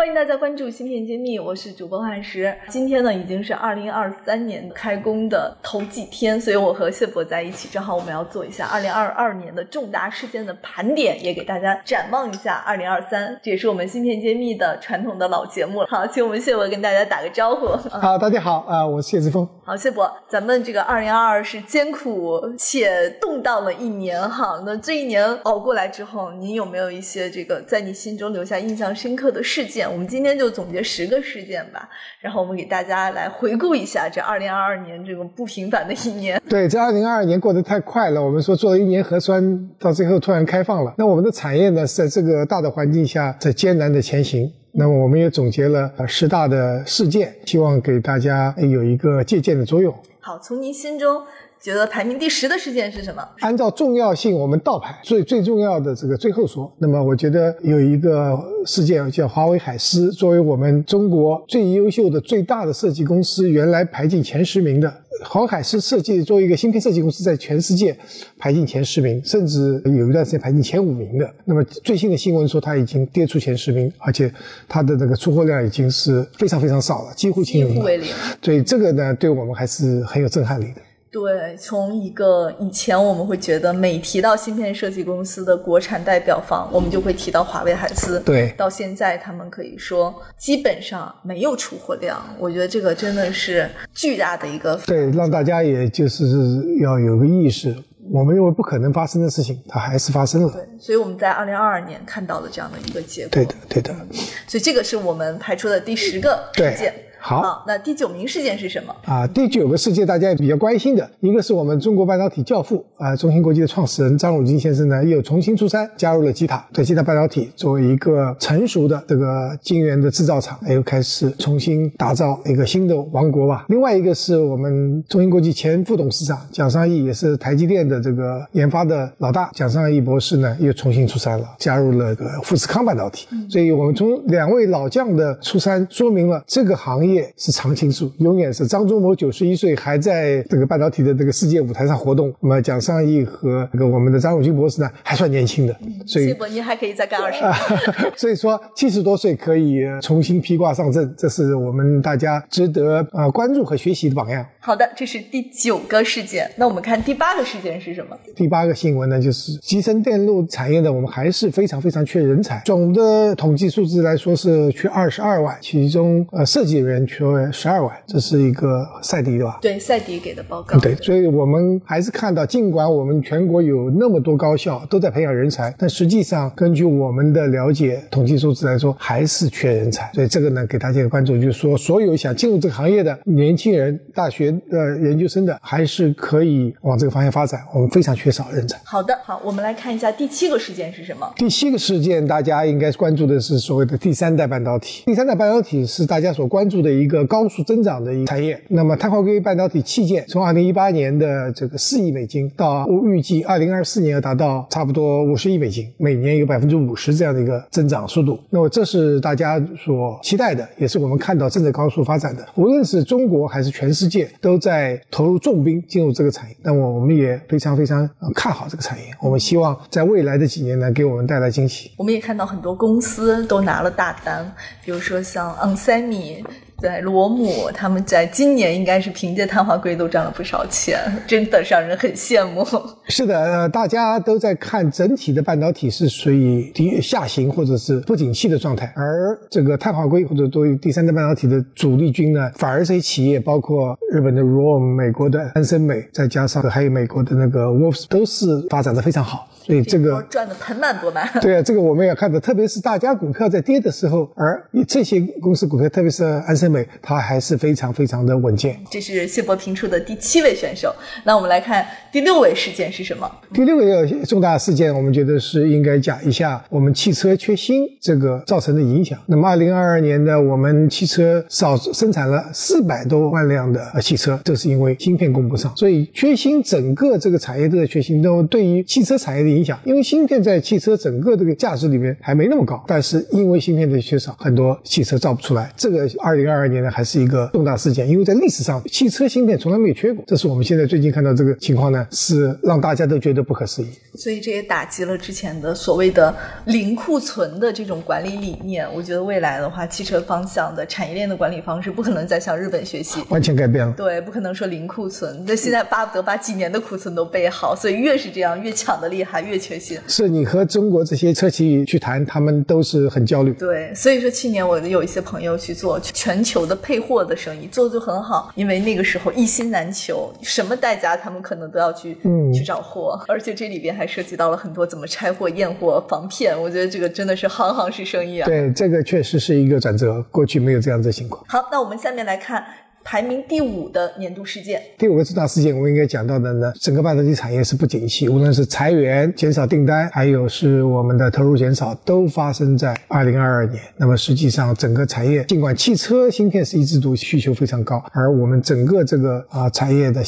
欢迎大家关注芯片揭秘，我是主播汉石。今天呢，已经是二零二三年开工的头几天，所以我和谢博在一起，正好我们要做一下二零二二年的重大事件的盘点，也给大家展望一下二零二三。这也是我们芯片揭秘的传统的老节目了。好，请我们谢博跟大家打个招呼。好，大家好啊，我是谢志峰。好，谢博，咱们这个二零二二是艰苦且动荡了一年哈。那这一年熬过来之后，您有没有一些这个在你心中留下印象深刻的事件？我们今天就总结十个事件吧，然后我们给大家来回顾一下这二零二二年这个不平凡的一年。对，这二零二二年过得太快了。我们说做了一年核酸，到最后突然开放了。那我们的产业呢，是在这个大的环境下在艰难的前行。那么我们也总结了十大的事件，希望给大家有一个借鉴的作用。好，从您心中。觉得排名第十的事件是什么？按照重要性，我们倒排最最重要的这个最后说。那么，我觉得有一个事件叫华为海思，作为我们中国最优秀的、最大的设计公司，原来排进前十名的。华为海思设计作为一个芯片设计公司，在全世界排进前十名，甚至有一段时间排进前五名的。那么最新的新闻说，它已经跌出前十名，而且它的这个出货量已经是非常非常少了，几乎清零。所以这个呢，对我们还是很有震撼力的。对，从一个以前我们会觉得每提到芯片设计公司的国产代表方，我们就会提到华为海思。对，到现在他们可以说基本上没有出货量，我觉得这个真的是巨大的一个。对，让大家也就是要有个意识，我们认为不可能发生的事情，它还是发生了。对，所以我们在二零二二年看到了这样的一个结果。对的，对的。所以这个是我们排出的第十个事件。好，那第九名事件是什么？啊，第九个事件大家也比较关心的，一个是我们中国半导体教父啊，中芯国际的创始人张汝京先生呢，又重新出山，加入了吉塔。对，吉塔半导体作为一个成熟的这个晶圆的制造厂，又开始重新打造一个新的王国吧。另外一个是我们中芯国际前副董事长蒋尚义，也是台积电的这个研发的老大，蒋尚义博士呢，又重新出山了，加入了个富士康半导体。所以我们从两位老将的出山，说明了这个行业。业是常青树，永远是张忠谋九十一岁还在这个半导体的这个世界舞台上活动。那么蒋尚义和这个我们的张汝京博士呢，还算年轻的，所以谢博您还可以再干二十年。所以说七十多岁可以重新披挂上阵，这是我们大家值得啊关注和学习的榜样。好的，这是第九个事件。那我们看第八个事件是什么？第八个新闻呢，就是集成电路产业的，我们还是非常非常缺人才。总的统计数字来说是缺二十二万，其中呃设计人员缺十二万，这是一个赛迪对吧？对，赛迪给的报告。对，所以我们还是看到，尽管我们全国有那么多高校都在培养人才，但实际上根据我们的了解，统计数字来说还是缺人才。所以这个呢，给大家一个关注，就是说，所有想进入这个行业的年轻人，大学。的研究生的还是可以往这个方向发展，我们非常缺少人才。好的，好，我们来看一下第七个事件是什么？第七个事件，大家应该关注的是所谓的第三代半导体。第三代半导体是大家所关注的一个高速增长的一个产业。那么碳化硅半导体器件从二零一八年的这个四亿美金，到预计二零二四年要达到差不多五十亿美金，每年有百分之五十这样的一个增长速度。那么这是大家所期待的，也是我们看到正在高速发展的。无论是中国还是全世界。都在投入重兵进入这个产业，那么我们也非常非常看好这个产业。我们希望在未来的几年呢，给我们带来惊喜。我们也看到很多公司都拿了大单，比如说像 Onsemi。对，罗姆他们在今年应该是凭借碳化硅都赚了不少钱，真的让人很羡慕。是的，呃，大家都在看整体的半导体是属于低下行或者是不景气的状态，而这个碳化硅或者作为第三代半导体的主力军呢，反而这些企业，包括日本的 ROHM、美国的安森美，再加上还有美国的那个 Wolf，都是发展的非常好。所以这个赚的盆满钵满。对啊，这个我们也看到，特别是大家股票在跌的时候，而这些公司股票，特别是安森美，它还是非常非常的稳健。这是谢博评出的第七位选手。那我们来看第六位事件是什么？第六位重大事件，我们觉得是应该讲一下我们汽车缺芯这个造成的影响。那么，二零二二年呢，我们汽车少生产了四百多万辆的汽车，这是因为芯片供不上。所以缺芯，整个这个产业都在缺芯。那么，对于汽车产业的影响，因为芯片在汽车整个这个价值里面还没那么高，但是因为芯片的缺少，很多汽车造不出来。这个二零二二年呢，还是一个重大事件，因为在历史上汽车芯片从来没有缺过。这是我们现在最近看到这个情况呢，是让大家都觉得不可思议。所以这也打击了之前的所谓的零库存的这种管理理念。我觉得未来的话，汽车方向的产业链的管理方式不可能再向日本学习，完全改变了。对，不可能说零库存。那现在巴不得把几年的库存都备好，所以越是这样，越抢的厉害，越缺芯。是你和中国这些车企去谈，他们都是很焦虑。对，所以说去年我有一些朋友去做全球的配货的生意，做的就很好，因为那个时候一心难求，什么代价他们可能都要去嗯去找货，而且这里边还涉及到了很多怎么拆货、验货、防骗。我觉得这个真的是行行是生意啊。对，这个确实是一个转折，过去没有这样的情况。好，那我们下面来看排名第五的年度事件。第五个重大事件，我应该讲到的呢，整个半导体产业是不景气，无论是裁员、减少订单，还有是我们的投入减少，都发生在二零二二年。那么实际上，整个产业尽管汽车芯片是一直都需求非常高，而我们整个这个啊产业的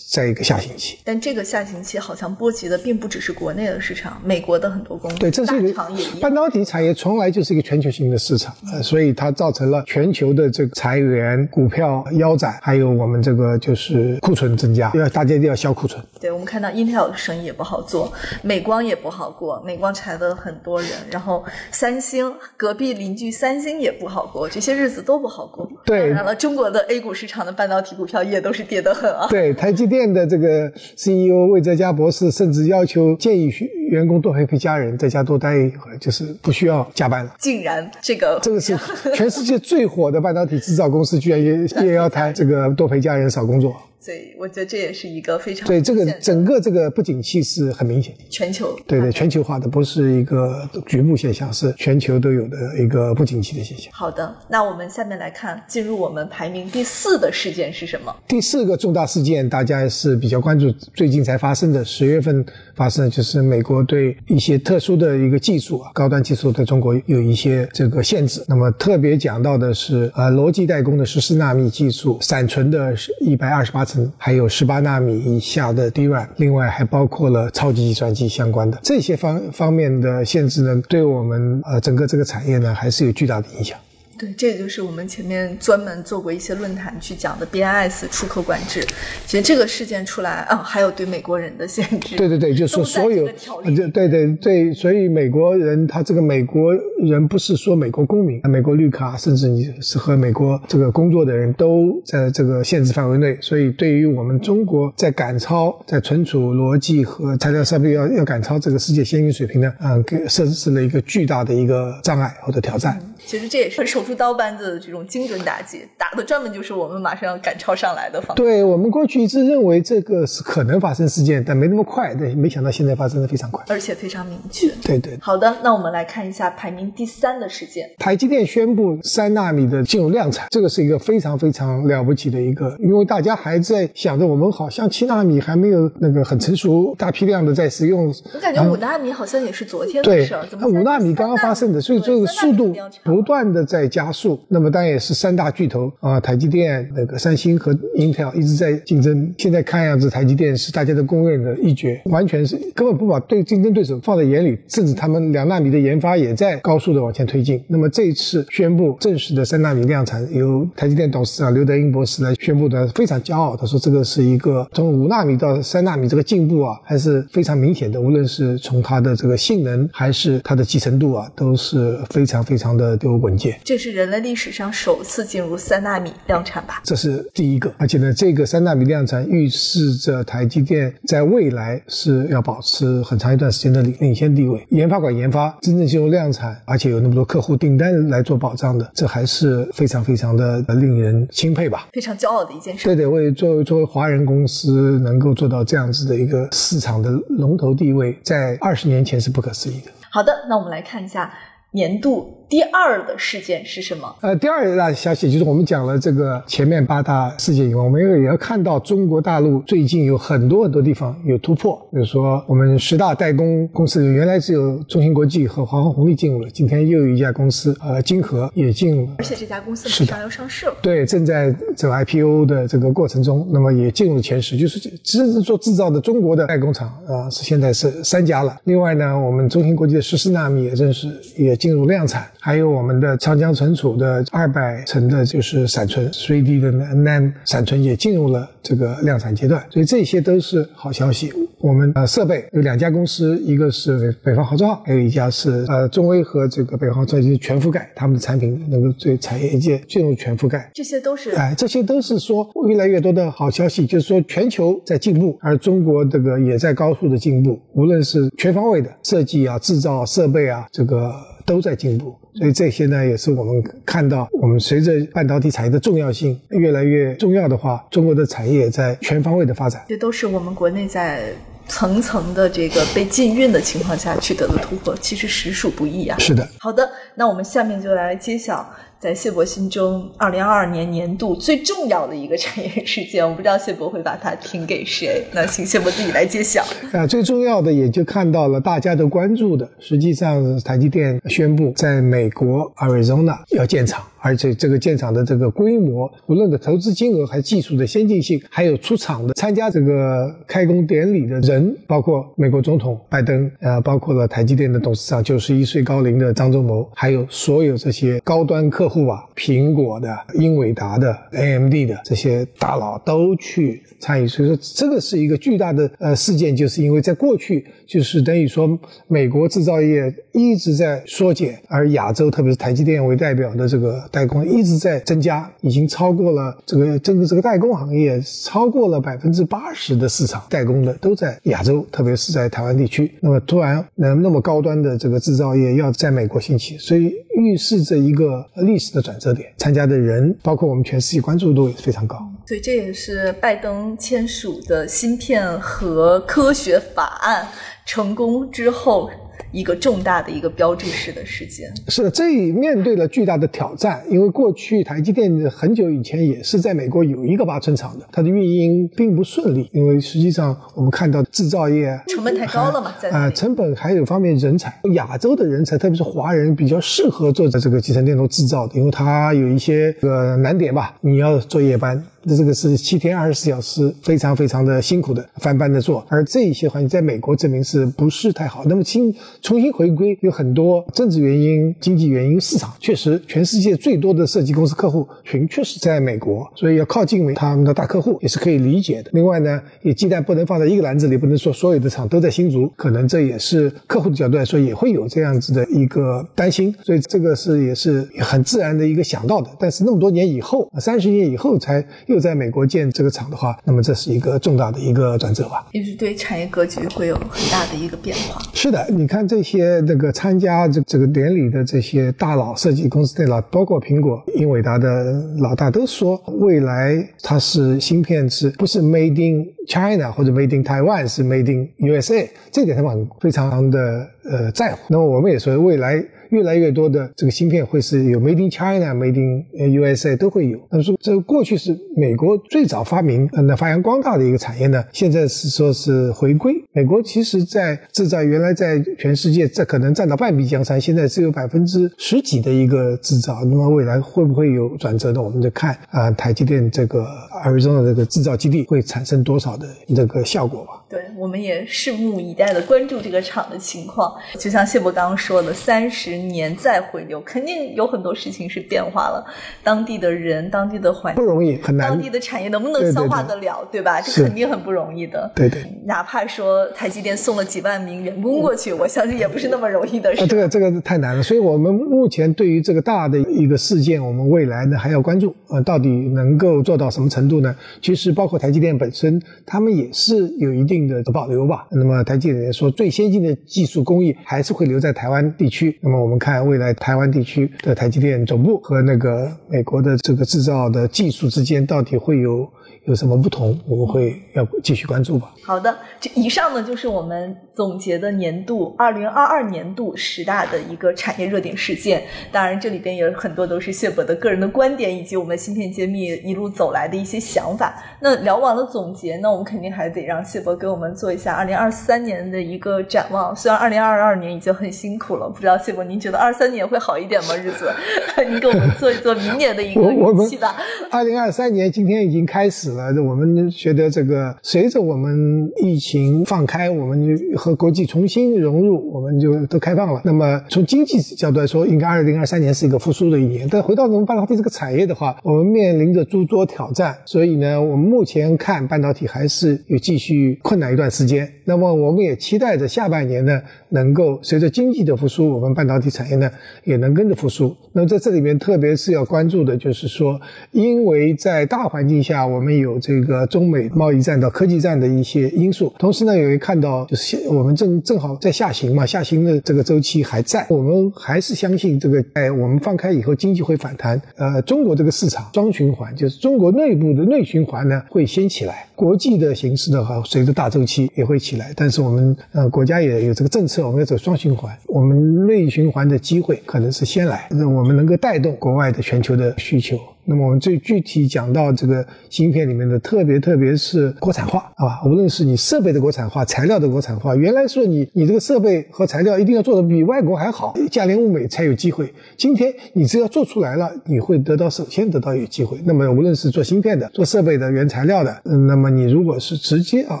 在一个下行期。但这个下行期好像波及的并不只是国内的市场，美国的很多公司、对，这是一大个厂也一样。半导体产业从来就是一个全球性的市场，呃，所以它造成了全球的这个裁员、股票腰斩，还有我们这个就是库存增加，要大家一定要销库存。对，我们看到 Intel 的生意也不好做，美光也不好过，美光裁了很多人，然后三星隔壁邻居三星也不好过，这些日子都不好过。对当然了，中国的 A 股市场的半导体股票也都是跌得很啊。对，台积电的这个 CEO 魏哲家博士甚至要求建议员工多陪陪家人，在家多待一会儿，就是不需要加班了。竟然这个这个是全世界最火的半导体制造公司，居然也也要谈这个多陪家人、少工作。所以我觉得这也是一个非常对，这个整个这个不景气是很明显的。全球对对，全球化的不是一个局部现象，是全球都有的一个不景气的现象。好的，那我们下面来看进入我们排名第四的事件是什么？第四个重大事件，大家是比较关注，最近才发生的，十月份发生，就是美国对一些特殊的一个技术啊，高端技术对中国有一些这个限制。那么特别讲到的是，呃，逻辑代工的十四纳米技术，闪存的一百二十八层，还有十八纳米以下的 DRAM，另外还包括了超级计算机相关的这些方方面的限制呢，对我们呃整个这个产业呢，还是有巨大的影响。对，这也就是我们前面专门做过一些论坛去讲的 BIS 出口管制。其实这个事件出来啊，还有对美国人的限制。对对对，就是说所有这个条，例呃对对对，所以美国人他这个美国人不是说美国公民，美国绿卡，甚至你是和美国这个工作的人都在这个限制范围内，所以对于我们中国在赶超、在存储逻辑和材料设备要要赶超这个世界先进水平呢，嗯，给设置了一个巨大的一个障碍或者挑战。其实这也是手术刀般的这种精准打击，打的专门就是我们马上要赶超上来的方法。对我们过去一直认为这个是可能发生事件，但没那么快，对没想到现在发生的非常快。而且非常明确。对对。好的，那我们来看一下排名第三的事件。台积电宣布三纳米的进入量产，这个是一个非常非常了不起的一个，因为大家还在想着我们好像七纳米还没有那个很成熟、大批量的在使用。我感觉五纳米好像也是昨天的事儿，怎，么五纳米刚刚发生的，所以这个速度不断的在加速。那么当然也是三大巨头啊，台积电、那个三星和 Intel 一直在竞争。现在看样子，台积电是大家都公认的一绝，完全是根本不把对竞争对手放在眼里，甚至他们两纳米的研发也在高速的往前推进。那么这一次宣布正式的三纳米量产，由台积电董事长刘德英博士来宣布的，非常骄傲。他说这个是一个从五纳米到三纳米这个进步啊，还是非常明显的，无论是从它的这个性能还是它的集成度啊，都是非常非常的有稳健。这是人类历史上首次进入三纳米量产吧？这是第一个，而且呢，这个三纳米量产预示着台积电在未来是要保持很长一段时间的领领先地位。研发管研发，真正进入量产，而且有那么多客户订单来做保障的，这还是非常非常的令人钦佩吧。非常骄傲的一件事。对对，为作为作为华人公司能够做到这样子的一个市场的龙头地位，在二十年前是不可思议的。好的，那我们来看一下年度第二的事件是什么？呃，第二大消息就是我们讲了这个前面八大事件以外，我们也要看到中国大陆最近有很多很多地方有突破，比如说我们十大代工公司原来只有中芯国际和华虹红利进入了，今天又有一家公司呃金河也进入了而。且这家公司马上要上市了。对，正在走 IPO 的这个过程中，那么也进入前十，就是真正做制造的中国的代工厂啊、呃是现在是三家了。另外呢，我们中芯国际的十四纳米也正式也进入量产，还有我们的长江存储的二百层的就是闪存，3D 的 NAND 闪存也进入了这个量产阶段，所以这些都是好消息。我们呃设备有两家公司，一个是北方豪州号，还有一家是呃中威和这个北方豪州号全覆盖，他们的产品能够对产业界进入全覆盖。这些都是哎，这些都是说越来越多的好消息，就是说全球在进步，而中国这个也在高速的进步，无论是全方位的设计啊、制造设备啊，这个都在进步。所以这些呢，也是我们看到，我们随着半导体产业的重要性越来越重要的话，中国的产业在全方位的发展。这都是我们国内在。层层的这个被禁运的情况下取得的突破，其实实属不易啊。是的。好的，那我们下面就来揭晓，在谢博心中，二零二二年年度最重要的一个产业事件。我不知道谢博会把它评给谁，那请谢博自己来揭晓。啊，最重要的也就看到了大家都关注的，实际上台积电宣布在美国 Arizona 要建厂。而且这个建厂的这个规模，无论的投资金额，还技术的先进性，还有出厂的参加这个开工典礼的人，包括美国总统拜登，呃，包括了台积电的董事长九十一岁高龄的张忠谋，还有所有这些高端客户啊，苹果的、英伟达的、AMD 的这些大佬都去参与，所以说这个是一个巨大的呃事件，就是因为在过去就是等于说美国制造业一直在缩减，而亚洲特别是台积电为代表的这个。代工一直在增加，已经超过了这个这个这个代工行业超过了百分之八十的市场，代工的都在亚洲，特别是在台湾地区。那么突然，那那么高端的这个制造业要在美国兴起，所以预示着一个历史的转折点。参加的人，包括我们全世界关注度也是非常高。所以这也是拜登签署的芯片和科学法案成功之后。一个重大的一个标志式的事件。是的，这面对了巨大的挑战，因为过去台积电很久以前也是在美国有一个八寸厂的，它的运营并不顺利，因为实际上我们看到制造业成本太高了嘛，在啊，成本还有方面人才，亚洲的人才，特别是华人比较适合做这个集成电路制造的，因为它有一些个难点吧，你要做夜班。那这个是七天二十四小时，非常非常的辛苦的翻班的做，而这一些环境在美国证明是不是太好？那么新重新回归有很多政治原因、经济原因，市场确实全世界最多的设计公司客户群确实在美国，所以要靠近美他们的大客户也是可以理解的。另外呢，也鸡蛋不能放在一个篮子里，不能说所有的厂都在新竹，可能这也是客户的角度来说也会有这样子的一个担心，所以这个是也是很自然的一个想到的。但是那么多年以后，三十年以后才。又在美国建这个厂的话，那么这是一个重大的一个转折吧，也是对产业格局会有很大的一个变化。是的，你看这些那个参加这这个典礼的这些大佬、设计公司的老，包括苹果、英伟达的老大，都说未来它是芯片是不是 Made in China 或者 Made in Taiwan，是 Made in USA，这点他们非常的呃在乎。那么我们也说未来。越来越多的这个芯片会是有 Made in China、Made in USA 都会有。那么说，这个过去是美国最早发明、那发扬光大的一个产业呢，现在是说是回归。美国其实在制造，原来在全世界这可能占到半壁江山，现在只有百分之十几的一个制造。那么未来会不会有转折呢？我们就看啊，台积电这个 Arizona 这个制造基地会产生多少的这个效果吧。对，我们也拭目以待的关注这个厂的情况。就像谢博刚刚说的，三十年再回流，肯定有很多事情是变化了。当地的人、当地的环境不容易，很难。当地的产业能不能消化得了，对吧？这肯定很不容易的。对对。哪怕说台积电送了几万名员工过去，我相信也不是那么容易的事。这个这个太难了。所以我们目前对于这个大的一个事件，我们未来呢还要关注。呃，到底能够做到什么程度呢？其实包括台积电本身，他们也是有一定的保留吧。那么台积电说，最先进的技术工艺还是会留在台湾地区。那么我们们看未来台湾地区的台积电总部和那个美国的这个制造的技术之间到底会有。有什么不同？我们会要继续关注吧。好的，这以上呢就是我们总结的年度二零二二年度十大的一个产业热点事件。当然，这里边也有很多都是谢博的个人的观点，以及我们芯片揭秘一路走来的一些想法。那聊完了总结，那我们肯定还得让谢博给我们做一下二零二三年的一个展望。虽然二零二二年已经很辛苦了，不知道谢博您觉得二三年会好一点吗？日子，您给我们做一做明年的一个预期吧。二零二三年今天已经开始。了，我们觉得这个随着我们疫情放开，我们就和国际重新融入，我们就都开放了。那么从经济角度来说，应该二零二三年是一个复苏的一年。但回到我们半导体这个产业的话，我们面临着诸多挑战，所以呢，我们目前看半导体还是有继续困难一段时间。那么我们也期待着下半年呢，能够随着经济的复苏，我们半导体产业呢也能跟着复苏。那么在这里面，特别是要关注的就是说，因为在大环境下，我们有这个中美贸易战到科技战的一些因素，同时呢，也会看到就是我们正正好在下行嘛，下行的这个周期还在，我们还是相信这个，哎我们放开以后，经济会反弹。呃，中国这个市场双循环，就是中国内部的内循环呢会先起来，国际的形势的话，随着大周期也会起来。但是我们呃国家也有这个政策，我们要走双循环，我们内循环的机会可能是先来，那我们能够带动国外的全球的需求。那么我们最具体讲到这个芯片里面的，特别特别是国产化，啊？无论是你设备的国产化、材料的国产化，原来说你你这个设备和材料一定要做的比外国还好，价廉物美才有机会。今天你只要做出来了，你会得到首先得到有机会。那么无论是做芯片的、做设备的、原材料的，嗯，那么你如果是直接啊，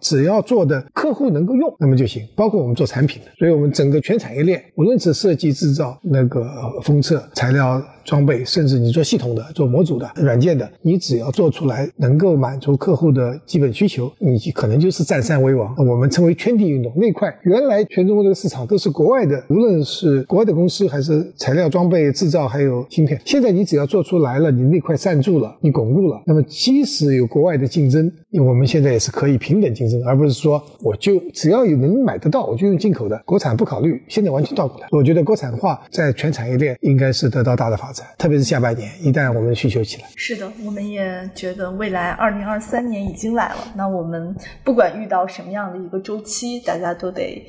只要做的客户能够用，那么就行。包括我们做产品的，所以我们整个全产业链，无论是设计、制造、那个封测、材料。装备，甚至你做系统的、做模组的、软件的，你只要做出来能够满足客户的基本需求，你可能就是占山为王。我们称为圈地运动那块，原来全中国这个市场都是国外的，无论是国外的公司还是材料、装备制造，还有芯片。现在你只要做出来了，你那块站住了，你巩固了，那么即使有国外的竞争，因为我们现在也是可以平等竞争，而不是说我就只要有能买得到，我就用进口的，国产不考虑。现在完全倒过来，我觉得国产化在全产业链应该是得到大的发展。特别是下半年，一旦我们需求起来，是的，我们也觉得未来二零二三年已经来了。那我们不管遇到什么样的一个周期，大家都得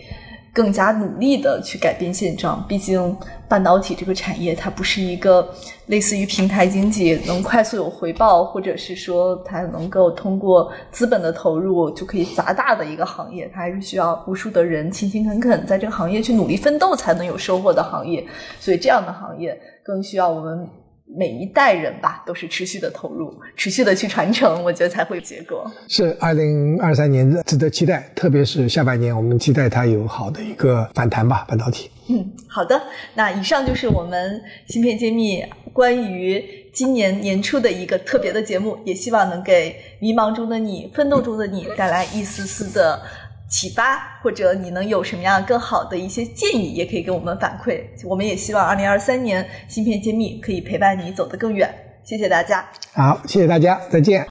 更加努力的去改变现状。毕竟半导体这个产业，它不是一个类似于平台经济能快速有回报，或者是说它能够通过资本的投入就可以砸大的一个行业。它还是需要无数的人勤勤恳恳在这个行业去努力奋斗才能有收获的行业。所以这样的行业。更需要我们每一代人吧，都是持续的投入，持续的去传承，我觉得才会有结果。是二零二三年值得期待，特别是下半年，我们期待它有好的一个反弹吧，半导体。嗯，好的。那以上就是我们芯片揭秘关于今年年初的一个特别的节目，也希望能给迷茫中的你、奋斗中的你带来一丝丝的。启发，或者你能有什么样更好的一些建议，也可以给我们反馈。我们也希望二零二三年芯片揭秘可以陪伴你走得更远。谢谢大家。好，谢谢大家，再见。